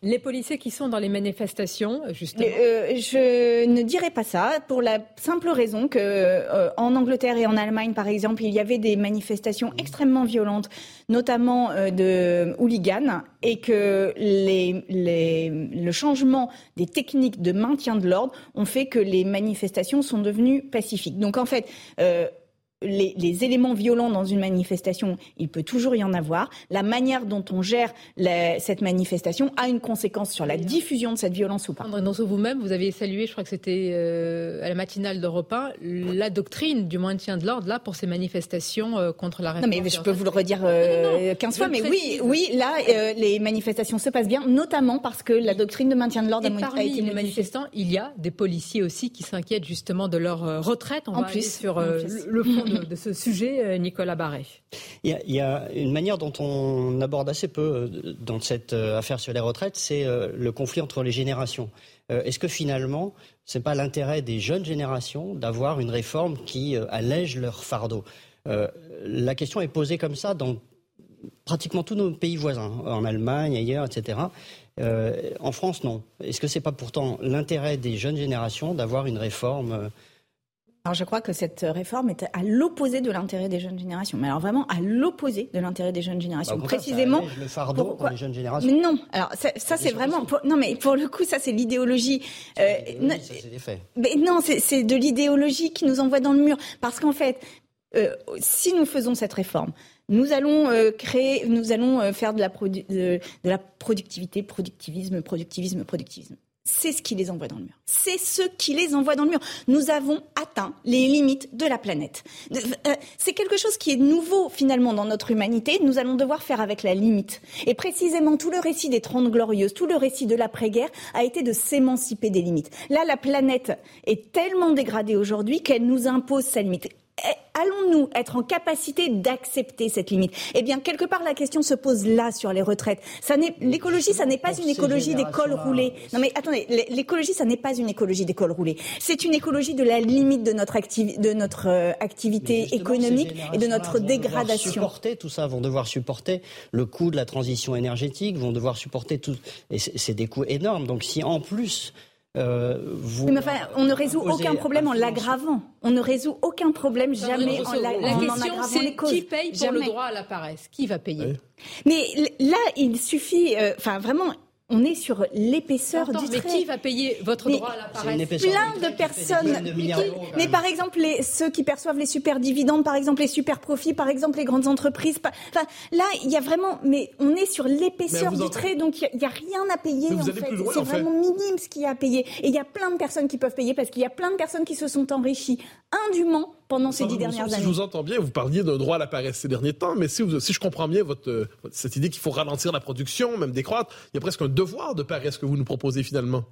les policiers qui sont dans les manifestations, justement. Euh, je ne dirais pas ça pour la simple raison que euh, en Angleterre et en Allemagne, par exemple, il y avait des manifestations extrêmement violentes, notamment euh, de hooligans, et que les, les, le changement des techniques de maintien de l'ordre ont fait que les manifestations sont devenues pacifiques. Donc en fait les, éléments violents dans une manifestation, il peut toujours y en avoir. La manière dont on gère cette manifestation a une conséquence sur la diffusion de cette violence ou pas. André vous-même, vous avez salué, je crois que c'était euh, à la matinale d'Europe 1, la doctrine du maintien de l'ordre là pour ces manifestations euh, contre la réforme. Non, mais je peux vous le redire euh, 15 fois, mais oui, oui, là, euh, les manifestations se passent bien, notamment parce que la doctrine de maintien de l'ordre a, parmi été les manifestants, il y a des policiers aussi qui s'inquiètent justement de leur retraite. On en va plus, sur le fond de, ce sujet, euh, Nicolas Barré il y, a, une manière dont on aborde assez peu euh, dans cette euh, affaire sur les retraites, c'est le conflit entre les générations. Est-ce que finalement, ce n'est pas l'intérêt des jeunes générations d'avoir une réforme qui allège leur fardeau? La question est posée comme ça dans pratiquement tous nos pays voisins, en Allemagne, ailleurs, etc. en France, non. Est-ce que ce n'est pas pourtant l'intérêt des jeunes générations d'avoir une réforme alors je crois que cette réforme est à l'opposé de l'intérêt des jeunes générations. Mais alors vraiment à l'opposé de l'intérêt des jeunes générations. Bah, Précisément. Ça le fardeau pour les jeunes générations. Mais non. Alors ça, c'est vraiment. non mais pour le coup ça c'est l'idéologie. Euh, mais non c'est de l'idéologie qui nous envoie dans le mur parce qu'en fait euh, si nous faisons cette réforme, nous allons euh, créer, nous allons euh, faire de la, de la productivité, productivisme, productivisme, productivisme c'est ce qui les envoie dans le mur. C'est ce qui les envoie dans le mur. Nous avons atteint les limites de la planète. Euh, c'est quelque chose qui est nouveau finalement dans notre humanité. Nous allons devoir faire avec la limite. Et précisément, tout le récit des Trente Glorieuses, tout le récit de l'après-guerre a été de s'émanciper des limites. Là, la planète est tellement dégradée aujourd'hui qu'elle nous impose sa limite allons-nous être en capacité d'accepter cette limite? Eh bien, quelque part, la question se pose là sur les retraites. Ça n'est l'écologie, ça n'est pas une écologie des cols roulés. Non, mais attendez, l'écologie, ça n'est pas une écologie des cols roulés. C'est une écologie de la limite de notre, de notre euh, activité économique et de notre vont dégradation. Supporter tout ça, vont devoir supporter le coût de la transition énergétique, vont devoir supporter tout. Et c'est des coûts énormes. Donc, si en plus euh, vous, mais enfin, on ne résout aucun problème en l'aggravant. On ne résout aucun problème jamais en l'aggravant. La question, c'est qui paye pour le droit à la paresse? Qui va payer? Mais là, il suffit, euh, enfin vraiment, on est sur l'épaisseur du trait. Mais qui va payer votre droit à la paresse Plein de personnes. mais par exemple, les, ceux qui perçoivent les super dividendes, par exemple les super profits, par exemple les grandes entreprises. Enfin, là, il y a vraiment. Mais on est sur l'épaisseur du trait, donc il n'y a, rien à payer. En fait. C'est vraiment minime ce qu'il y a à payer. Et il y a plein de personnes qui peuvent payer parce qu'il y a plein de personnes qui se sont enrichies indûment pendant ces dix dernières années. Si je vous entends bien, vous parliez d'un droit à la paresse ces derniers temps, mais si, si je comprends bien votre, cette idée qu'il faut ralentir la production, même décroître, il y a presque un devoir de paresse que vous nous proposez finalement.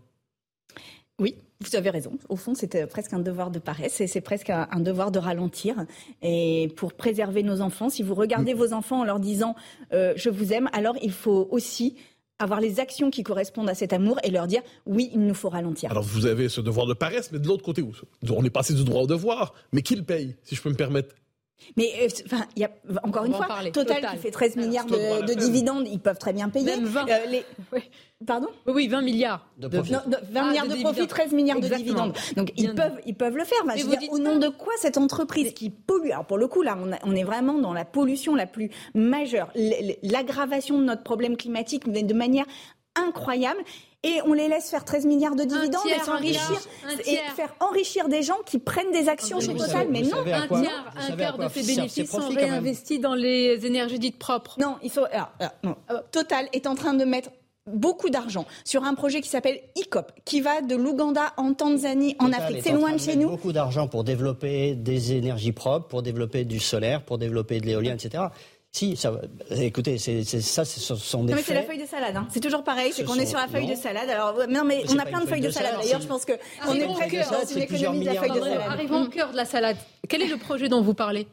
Oui, vous avez raison. Au fond, c'est euh, presque un devoir de paresse et c'est presque un, devoir de ralentir. Et pour préserver nos enfants, si vous regardez mm. vos enfants en leur disant euh, je vous aime, alors il faut aussi avoir les actions qui correspondent à cet amour et leur dire oui, il nous faut ralentir. Alors vous avez ce devoir de paresse, mais de l'autre côté, on est passé du droit au devoir, mais qui le paye, si je peux me permettre mais euh, enfin, il y a encore une fois, Total, qui fait 13 milliards de, dividendes, ils peuvent très bien payer. Même 20. Euh, les... Pardon Oui, 20 milliards de profit. 20 milliards de, profit, 13 milliards de dividendes. Donc ils peuvent, ils peuvent le faire. au nom de quoi cette entreprise qui pollue Alors pour le coup, là, on, est vraiment dans la pollution la plus majeure, l'aggravation de notre problème climatique de manière incroyable et on les laisse faire 13 milliards de dividendes et s'enrichir et faire enrichir des gens qui prennent des actions chez Total. Mais non, un tiers, un quart de ces bénéfices sont réinvestis dans les énergies dites propres. Non, il faut. Total est en train de mettre beaucoup d'argent sur un projet qui s'appelle ICOP, qui va de l'Ouganda en Tanzanie, en Afrique. C'est loin de chez nous. Beaucoup d'argent pour développer des énergies propres, pour développer du solaire, pour développer de l'éolien, etc. Si, ça, écoutez, c'est, ça, ce sont des. Non, mais c'est la feuille de salade. Hein. C'est toujours pareil, c'est qu'on est sur la feuille de salade. Alors, non, mais, on a plein de feuilles de salade. D'ailleurs, je pense que on est presque dans une économie de la feuille de salade. Arrivons au cœur de la salade. Quel est le projet dont vous parlez?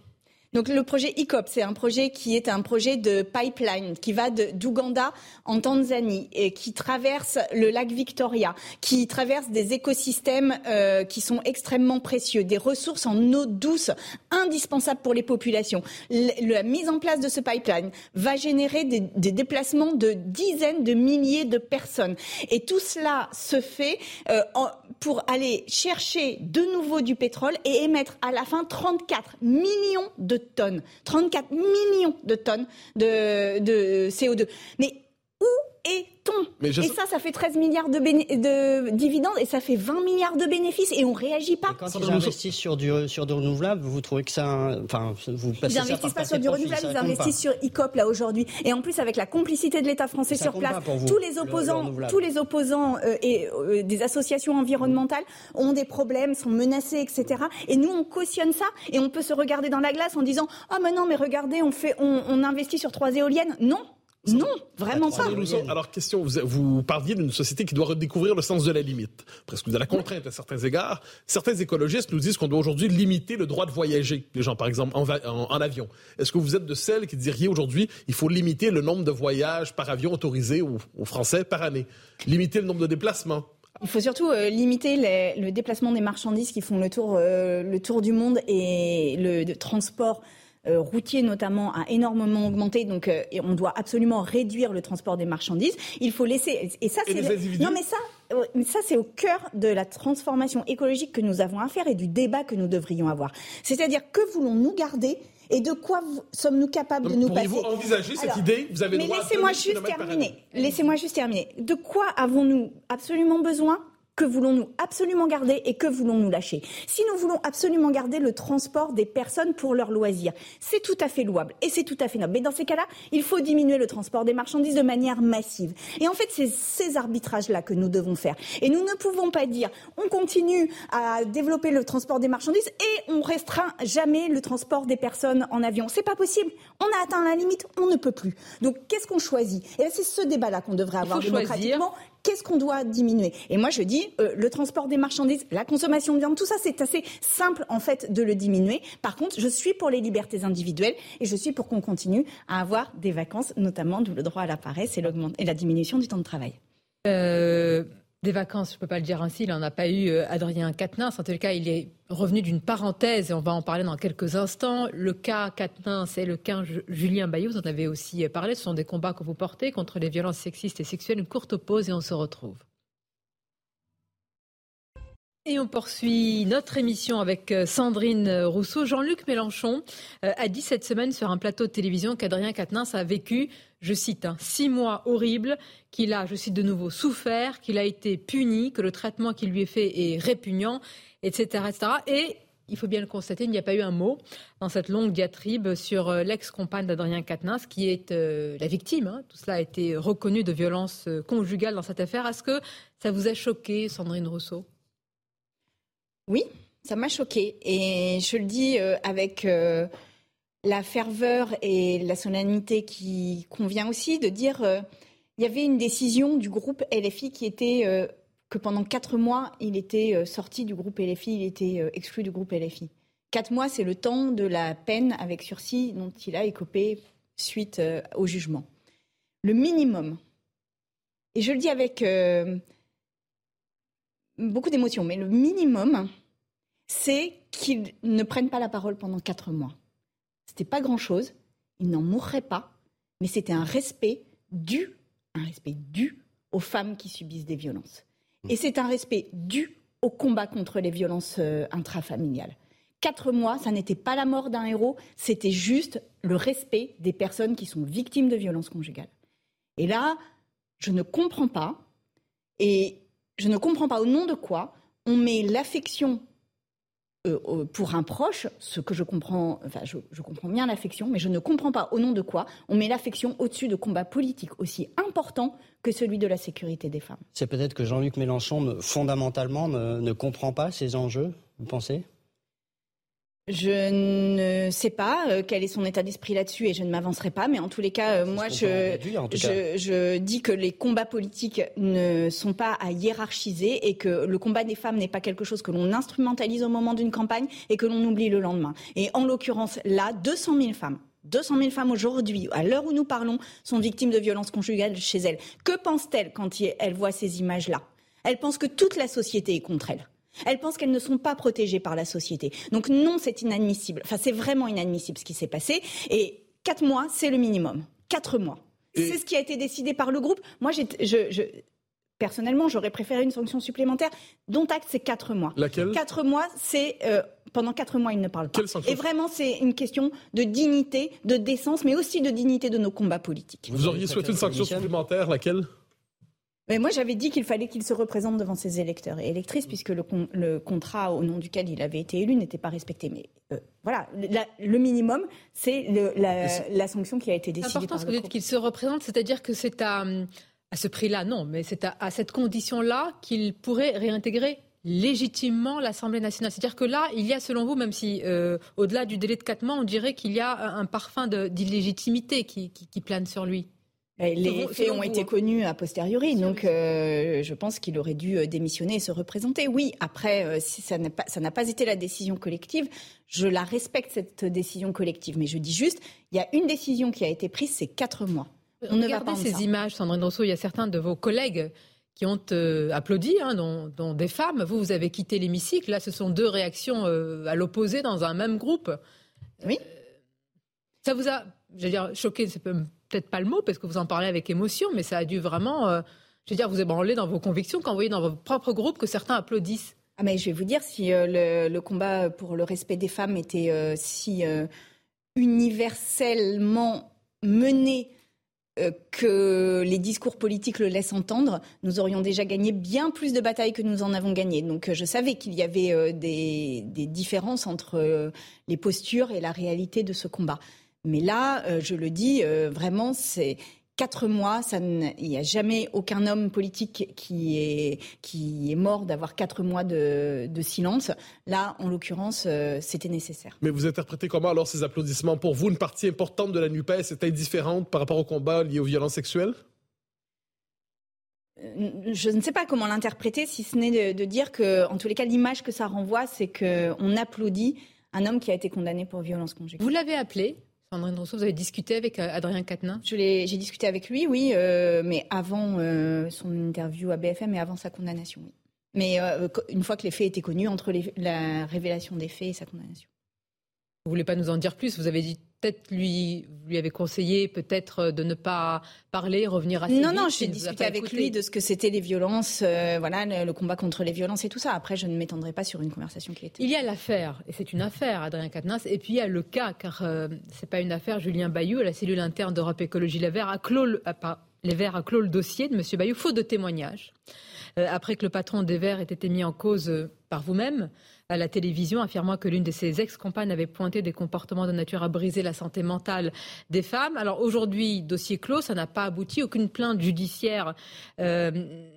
Donc le projet ICOP, c'est un projet qui est un projet de pipeline qui va d'Ouganda en Tanzanie et qui traverse le lac Victoria, qui traverse des écosystèmes euh, qui sont extrêmement précieux, des ressources en eau douce indispensables pour les populations. la mise en place de ce pipeline va générer des, déplacements de dizaines de milliers de personnes. Et tout cela se fait euh, pour aller chercher de nouveau du pétrole et émettre à la fin 34 millions de tonnes, 34 millions de tonnes de, de CO2. Mais où est et ça, ça fait 13 milliards de, de, dividendes et ça fait 20 milliards de bénéfices et on réagit pas. quand ils investissent sur du, sur du renouvelable, vous trouvez que ça, enfin, vous passez Ils n'investissent pas sur du renouvelable, ils investissent sur ICOP là aujourd'hui. Et en plus avec la complicité de l'État français sur place, tous les opposants, tous les opposants euh, et euh, des associations environnementales ont des problèmes, sont menacés, etc. Et nous on cautionne ça et on peut se regarder dans la glace en disant ah oh, mais non mais regardez on fait on, on investit sur trois éoliennes. Non, non, vraiment pas. Alors, question, vous, vous parliez d'une société qui doit redécouvrir le sens de la limite, presque de la contrainte à certains égards. Certains écologistes nous disent qu'on doit aujourd'hui limiter le droit de voyager, les gens, par exemple, en, en, avion. Est-ce que vous êtes de celles qui diriez aujourd'hui, il faut limiter le nombre de voyages par avion autorisés aux, Français par année, limiter le nombre de déplacements? Il faut surtout euh, limiter le déplacement des marchandises qui font le tour, euh, le tour du monde et le transport euh, routier notamment a énormément augmenté, donc euh, on doit absolument réduire le transport des marchandises. Il faut laisser et ça c'est non mais ça ça c'est au cœur de la transformation écologique que nous avons à faire et du débat que nous devrions avoir. C'est-à-dire que voulons-nous garder et de quoi sommes-nous capables de nous passer Pourriez-vous envisager cette idée Vous avez mais laissez-moi juste terminer. Laissez-moi juste terminer. De quoi avons-nous absolument besoin que voulons-nous absolument garder et que voulons-nous lâcher? Si nous voulons absolument garder le transport des personnes pour leurs loisirs, c'est tout à fait louable et c'est tout à fait noble. Mais dans ces cas-là, il faut diminuer le transport des marchandises de manière massive. Et en fait, c'est ces arbitrages-là que nous devons faire. Et nous ne pouvons pas dire on continue à développer le transport des marchandises et on restreint jamais le transport des personnes en avion. C'est pas possible. On a atteint la limite, on ne peut plus. Donc qu'est-ce qu'on choisit? Et c'est ce débat-là qu'on devrait avoir démocratiquement Qu'est-ce qu'on doit diminuer? Et moi, je dis, euh, le transport des marchandises, la consommation de viande, tout ça, c'est assez simple, en fait, de le diminuer. Par contre, je suis pour les libertés individuelles et je suis pour qu'on continue à avoir des vacances, notamment le droit à la paresse et, et la diminution du temps de travail. Euh, des vacances, je ne peux pas le dire ainsi, il n'en a pas eu euh, Adrien Quatennens. En tout cas, il est revenu d'une parenthèse et on va en parler dans quelques instants. Le cas Quatennens et le cas Julien Bayou, vous en avez aussi parlé. Ce sont des combats que vous portez contre les violences sexistes et sexuelles. Une courte pause et on se retrouve. Et on poursuit notre émission avec euh, Sandrine Rousseau. Jean-Luc Mélenchon euh, a dit cette semaine sur un plateau de télévision qu'Adrien Quatennens a vécu, je cite, un six mois horribles, qu'il a, je cite de nouveau, souffert, qu'il a été puni, que le traitement qui lui est fait est répugnant, etc. etc. Et il faut bien le constater, il n'y a pas eu un mot dans cette longue diatribe sur euh, l'ex-compagne d'Adrien Quatennens, qui est la victime. Hein. Tout cela a été reconnu de violence conjugale dans cette affaire. Est-ce que ça vous a choqué, Sandrine Rousseau? Oui, ça m'a choqué. Et je le dis euh, avec euh, la ferveur et la solennité qui convient aussi de dire euh, il y avait une décision du groupe LFI qui était que pendant quatre mois, il était sorti du groupe LFI, il était exclu du groupe LFI. Quatre mois, c'est le temps de la peine avec sursis dont il a écopé suite au jugement. Le minimum, et je le dis avec beaucoup d'émotions, mais le minimum, c'est qu'ils ne prennent pas la parole pendant quatre mois. C'était pas grand-chose, ils n'en mourraient pas, mais c'était un respect dû, un respect dû aux femmes qui subissent des violences. Et c'est un respect dû au combat contre les violences euh, intrafamiliales. Quatre mois, ça n'était pas la mort d'un héros, c'était juste le respect des personnes qui sont victimes de violences conjugales. Et là, je ne comprends pas, et je ne comprends pas au nom de quoi on met l'affection euh, pour un proche, ce que je comprends, enfin, je, comprends bien l'affection, mais je ne comprends pas au nom de quoi on met l'affection au-dessus de combats politiques aussi importants que celui de la sécurité des femmes. C'est peut-être que Jean-Luc Mélenchon, fondamentalement, ne comprend pas ces enjeux, vous pensez? Je ne sais pas euh, quel est son état d'esprit là-dessus et je ne m'avancerai pas, mais en tous les cas, euh, moi, je, je, dis que les combats politiques ne sont pas à hiérarchiser et que le combat des femmes n'est pas quelque chose que l'on instrumentalise au moment d'une campagne et que l'on oublie le lendemain. Et en l'occurrence, là, 200 000 femmes 200 000 femmes aujourd'hui, à l'heure où nous parlons, sont victimes de violences conjugales chez elles. Que pense-t-elle quand elle voit ces images-là? Elle pense que toute la société est contre elle. Elles pensent qu'elles ne sont pas protégées par la société. Donc non, c'est inadmissible. Enfin, c'est vraiment inadmissible ce qui s'est passé. Et quatre mois, c'est le minimum. Quatre mois. C'est ce qui a été décidé par le groupe. Moi, je, personnellement, j'aurais préféré une sanction supplémentaire. Dont acte, c'est quatre mois. Laquelle? Quatre mois, c'est euh, pendant quatre mois, il ne parle pas. Et vraiment, c'est une question de dignité, de décence, mais aussi de dignité de nos combats politiques. Vous auriez souhaité une sanction supplémentaire, laquelle? Mais moi, j'avais dit qu'il fallait qu'il se représente devant ses électeurs et électrices, puisque le, le, contrat au nom duquel il avait été élu n'était pas respecté. Mais euh, voilà, le minimum, c'est la, la, sanction qui a été décidée. C'est important ce que vous dites qu'il se représente, c'est-à-dire que c'est à, à ce prix-là, non, mais c'est à, à cette condition-là qu'il pourrait réintégrer légitimement l'Assemblée nationale. C'est-à-dire que là, il y a, selon vous, même si euh, au-delà du délai de quatre mois, on dirait qu'il y a un parfum d'illégitimité qui, qui, qui plane sur lui. Les faits ont été connus a posteriori, donc euh, je pense qu'il aurait dû euh, démissionner et se représenter. Oui, après, euh, si ça n'a pas, été la décision collective, je la respecte cette décision collective, mais je dis juste, il y a une décision qui a été prise, c'est quatre mois. On ne va pas ces images, Sandrine Rousseau. Il y a certains de vos collègues qui ont applaudi, hein, dont, des femmes. Vous, vous avez quitté l'hémicycle. Là, ce sont deux réactions à l'opposé dans un même groupe. Oui. ça vous a, je veux dire, choqué, c'est peut-être pas le mot parce que vous en parlez avec émotion, mais ça a dû vraiment, euh, je veux dire, vous ébranler dans vos convictions quand vous voyez dans votre propre groupe que certains applaudissent. Ah mais je vais vous dire, si euh, le, combat pour le respect des femmes était euh, si universellement mené que les discours politiques le laissent entendre, nous aurions déjà gagné bien plus de batailles que nous en avons gagné. Donc je savais qu'il y avait des, différences entre les postures et la réalité de ce combat. Mais là, euh, je le dis, euh, vraiment, c'est quatre mois. il n'y a jamais aucun homme politique qui est, qui est mort d'avoir quatre mois de, silence. Là, en l'occurrence, euh, c'était nécessaire. Mais vous interprétez comment alors ces applaudissements? Pour vous, une partie importante de la NUPES est indifférente par rapport au combat lié aux violences sexuelles? Je ne sais pas comment l'interpréter, si ce n'est de, dire que, en tous les cas, l'image que ça renvoie, c'est qu'on applaudit un homme qui a été condamné pour violence conjugale. Vous l'avez appelé Sandrine Rousseau, vous avez discuté avec euh, Adrien Quatennens J'ai discuté avec lui, oui, euh, mais avant euh, son interview à BFM et avant sa condamnation, oui. Mais une fois que les faits étaient connus, entre la révélation des faits et sa condamnation. Vous voulez pas nous en dire plus? Vous avez dit peut-être lui, lui avez conseillé peut-être de ne pas parler, revenir à Non, non, j'ai discuté avec lui de ce que c'était les violences, euh, voilà, le, combat contre les violences et tout ça. Après, je ne m'étendrai pas sur une conversation qui était. Il y a l'affaire, et c'est une affaire, Adrien Quatennens, et puis il y a le cas, car euh, c'est pas une affaire. Julien Bayou, la cellule interne d'Europe Écologie Les Verts, a clos le, les Verts a clos le dossier de M. Bayou, faute de témoignages. Euh, après que le patron des Verts ait été mis en cause par vous-même à la télévision, affirmant que l'une de ses ex-compagnes avait pointé des comportements de nature à briser la santé mentale des femmes. Alors aujourd'hui, dossier clos, ça n'a pas abouti, aucune plainte judiciaire euh,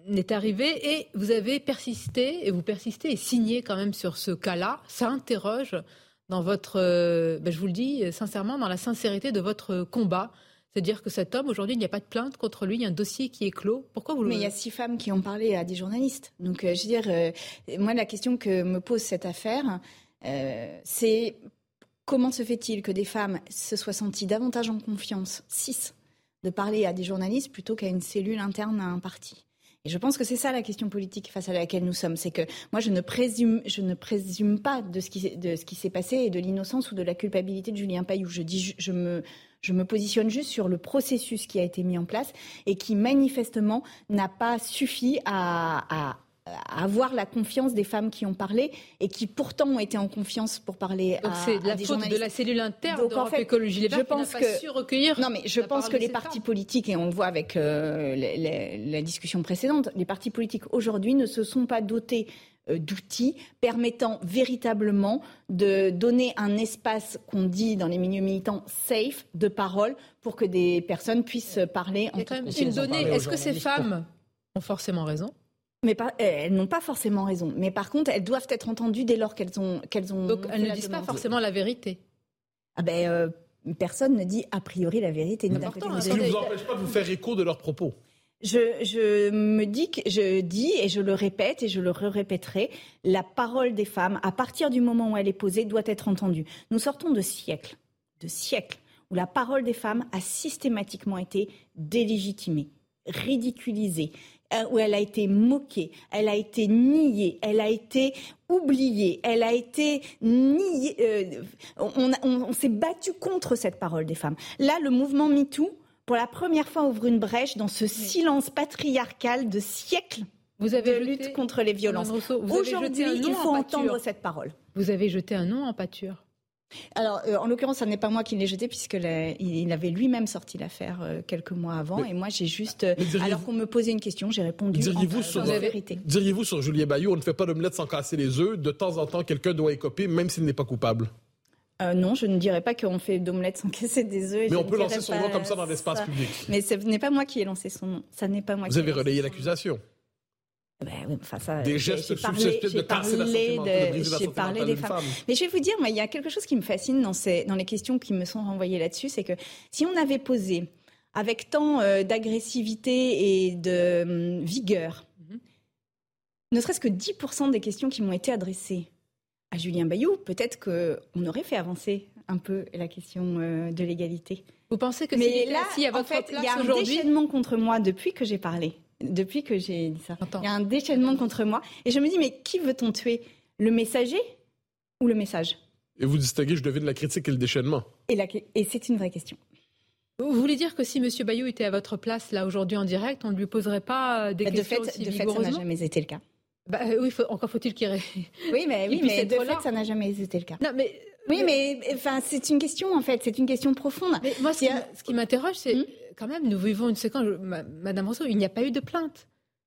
n'est arrivée et vous avez persisté et vous persistez et signé quand même sur ce cas-là. Ça interroge dans votre, euh, ben, je vous le dis sincèrement, dans la sincérité de votre combat c'est-à-dire que cet homme, aujourd'hui, il n'y a pas de plainte contre lui, il y a un dossier qui est clos. Pourquoi vous le... Mais il y a six femmes qui ont parlé à des journalistes. Donc, euh, je veux dire, euh, moi, la question que me pose cette affaire, euh, c'est comment se fait-il que des femmes se soient senties davantage en confiance, six, de parler à des journalistes plutôt qu'à une cellule interne à un parti? Et je pense que c'est ça la question politique face à laquelle nous sommes. C'est que moi, je ne présume, je ne présume pas de ce qui, de ce qui s'est passé et de l'innocence ou de la culpabilité de Julien Payou. Je dis, je me, je me positionne juste sur le processus qui a été mis en place et qui manifestement n'a pas suffi à, avoir la confiance des femmes qui ont parlé et qui pourtant ont été en confiance pour parler Donc c'est la faute de la cellule interne Donc, en fait, Écologie Les je pense que su recueillir non mais je pense que les partis politiques et on le voit avec euh, la discussion précédente, les partis politiques aujourd'hui ne se sont pas dotés d'outils permettant véritablement de donner un espace qu'on dit dans les milieux militants safe de parole pour que des personnes puissent parler en toute une donnée. Est-ce que ces femmes ont forcément raison? Mais elles n'ont pas forcément raison. Mais par contre, elles doivent être entendues dès lors qu'elles ont, qu'elles ont. Donc elles ne disent pas forcément la vérité. Ah ben, euh, personne ne dit a priori la vérité. Ce qui ne vous empêche pas de vous faire écho de leurs propos. Je, me dis que je dis et je le répète et je le répéterai, la parole des femmes, à partir du moment où elle est posée, doit être entendue. Nous sortons de siècles, de siècles, où la parole des femmes a systématiquement été délégitimée, ridiculisée, euh, où elle a été moquée, elle a été niée, elle a été oubliée, elle a été niée. Euh, on, on s'est battu contre cette parole des femmes. Là, le mouvement MeToo pour la première fois, ouvre une brèche dans ce silence patriarcal de siècles vous avez de lutte contre les violences. Aujourd'hui, il faut entendre cette parole. Vous avez jeté un nom en pâture. Alors, euh, en l'occurrence, ce n'est pas moi qui l'ai jeté, puisqu'il avait lui-même sorti l'affaire euh, quelques mois avant. et moi, j'ai juste. Euh, alors qu'on me posait une question, j'ai répondu diriez-vous sur, la vérité. Diriez-vous sur Julien Bayou, on ne fait pas d'omelette sans casser les œufs. De temps en temps, quelqu'un doit écoper, même s'il n'est pas coupable? Euh, non, je ne dirais pas qu'on fait d'omelette sans casser des œufs. Mais on peut lancer son nom comme ça dans l'espace public. Mais ce n'est pas moi qui ai lancé son nom. Ça n'est pas moi. Vous avez relayé l'accusation. Ben, enfin, ça, des gestes susceptibles de casser la de, J'ai parlé des femmes. Mais je vais vous dire, moi, il y a quelque chose qui me fascine dans, ces, dans les questions qui me sont renvoyées là-dessus, c'est que si on avait posé avec tant euh, d'agressivité et de hum, vigueur, mhm. ne serait-ce que 10% des questions qui m'ont été adressées à Julien Bayou, peut-être qu'on aurait fait avancer un peu la question euh, de l'égalité. Vous pensez que Mais là, il en fait, il y a un déchaînement contre moi depuis que j'ai parlé, depuis que j'ai dit ça. Il y a un déchaînement contre moi. Et je me dis, mais qui veut-on tuer? Le messager ou le message? Et vous distinguez, je devine, la critique et le déchaînement. Et, et c'est une vraie question. Vous voulez dire que si M. Bayou était à votre place, là, aujourd'hui, en direct, on ne lui poserait pas des questions fait, aussi De fait, ça n'a jamais été le cas. Bah, euh, oui, encore faut-il qu'il Oui, mais, oui, mais de fait, ça n'a jamais été le cas. Non, mais oui, mais enfin, c'est une question en fait, c'est une question profonde. Mais moi, ce qui, m'interroge, c'est hmm quand même, nous vivons une séquence, Madame Rousseau, il n'y a pas eu de plainte.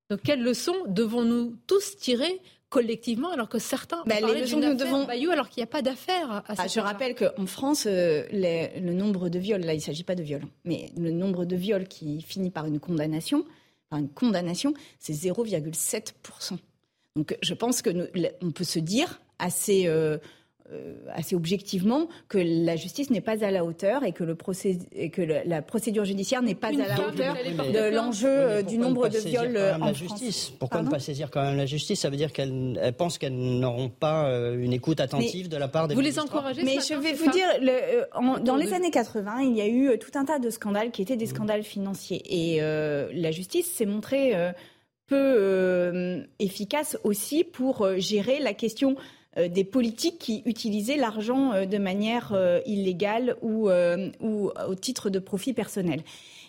Donc, quelles leçons devons-nous tous tirer collectivement, alors que certains bah, les leçons nous devons Bayou, alors qu'il n'y a pas d'affaire ah, Je rappelle qu'en France, euh, le nombre de viols, là, il ne s'agit pas de viols, mais le nombre de viols qui finit par une condamnation, par une condamnation, c'est 0,7 donc je pense que on peut se dire assez euh, assez objectivement que la justice n'est pas à la hauteur et que, le procé et que le, la procédure judiciaire n'est pas Une à la hauteur de l'enjeu Oui, mais du nombre de viols en la France? Pourquoi ne pas saisir quand même la justice? Ça veut dire qu'elles elles pensent qu'elles n'auront pas euh, une écoute attentive de la part des Vous les encouragez Mais je vais vous dire, le, euh, en- dans les années 80, il y a eu euh, tout un tas de scandales qui étaient des scandales financiers. Et euh, la justice s'est montrée euh, peu euh, efficace aussi pour euh, gérer la question euh, des politiques qui utilisaient l'argent de manière illégale ou, ou au titre de profit personnel.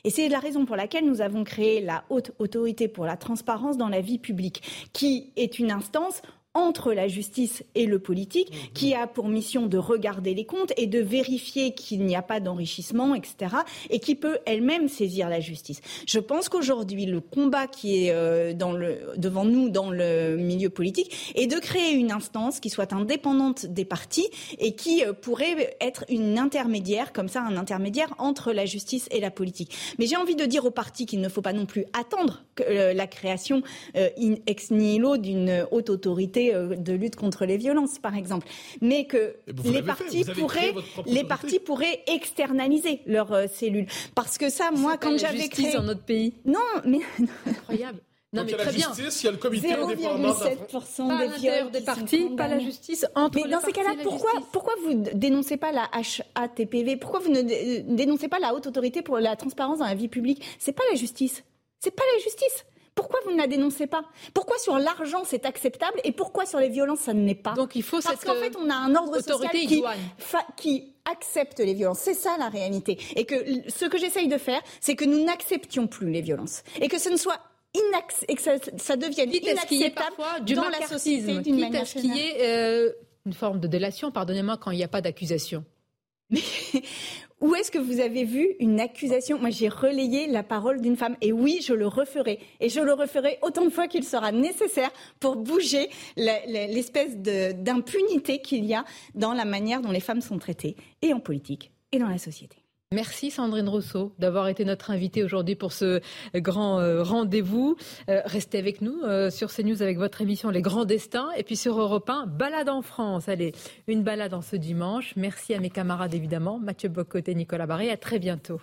Et c'est la raison pour laquelle nous avons créé la haute autorité pour la transparence dans la vie publique, qui est une instance entre la justice et le politique, qui a pour mission de regarder les comptes et de vérifier qu'il n'y a pas d'enrichissement, etc., et qui peut elle-même saisir la justice. Je pense qu'aujourd'hui, le combat qui est euh, dans le, devant nous dans le milieu politique est de créer une instance qui soit indépendante des partis et qui euh, pourrait être une intermédiaire, comme ça, un intermédiaire entre la justice et la politique. Mais j'ai envie de dire aux partis qu'il ne faut pas non plus attendre que, euh, la création in ex nihilo d'une haute autorité euh, de lutte contre les violences, par exemple, mais que les partis pourraient, les partis pourraient externaliser leurs euh, cellules, parce que ça, moi, quand la j'avais justice créé, dans notre pays. non, mais Incroyable. Non, Donc, mais il y a la très bien. justice, il y a le comité indépendant. d'enfant- 0,7% Pas à des viols des partis, pas la justice entre Mais les dans ces cas-là, la pourquoi, pourquoi vous ne dénoncez pas la HATPV Pourquoi vous ne dé- dénoncez pas la haute autorité pour la transparence dans la vie publique? C'est pas la justice. C'est pas la justice. Pourquoi vous ne la dénoncez pas? Pourquoi sur l'argent c'est acceptable et pourquoi sur les violences ça ne l'est pas? Donc il faut Parce qu'en fait on a un ordre social qui, accepte les violences. C'est ça la réalité. Et que ce que j'essaye de faire, c'est que nous n'acceptions plus les violences et que ce ne soit inac- et que ça, ça devienne quitte inacceptable parfois du dans la société d'une quitte manière à ce qu'il y générale. ait euh, une forme de délation, pardonnez-moi, quand il n'y a pas d'accusation. Où est-ce que vous avez vu une accusation? Moi, j'ai relayé la parole d'une femme. Et oui, je le referai. Et je le referai autant de fois qu'il sera nécessaire pour bouger l'espèce d'impunité qu'il y a dans la manière dont les femmes sont traitées, et en politique, et dans la société. Merci Sandrine Rousseau d'avoir été notre invitée aujourd'hui pour ce grand euh, rendez-vous. Euh, restez avec nous euh, sur CNews avec votre émission Les Grands Destins et puis sur Europe 1, Balade en France. Allez, une balade en ce dimanche. Merci à mes camarades évidemment, Mathieu Bocoté, Nicolas Barré. À très bientôt.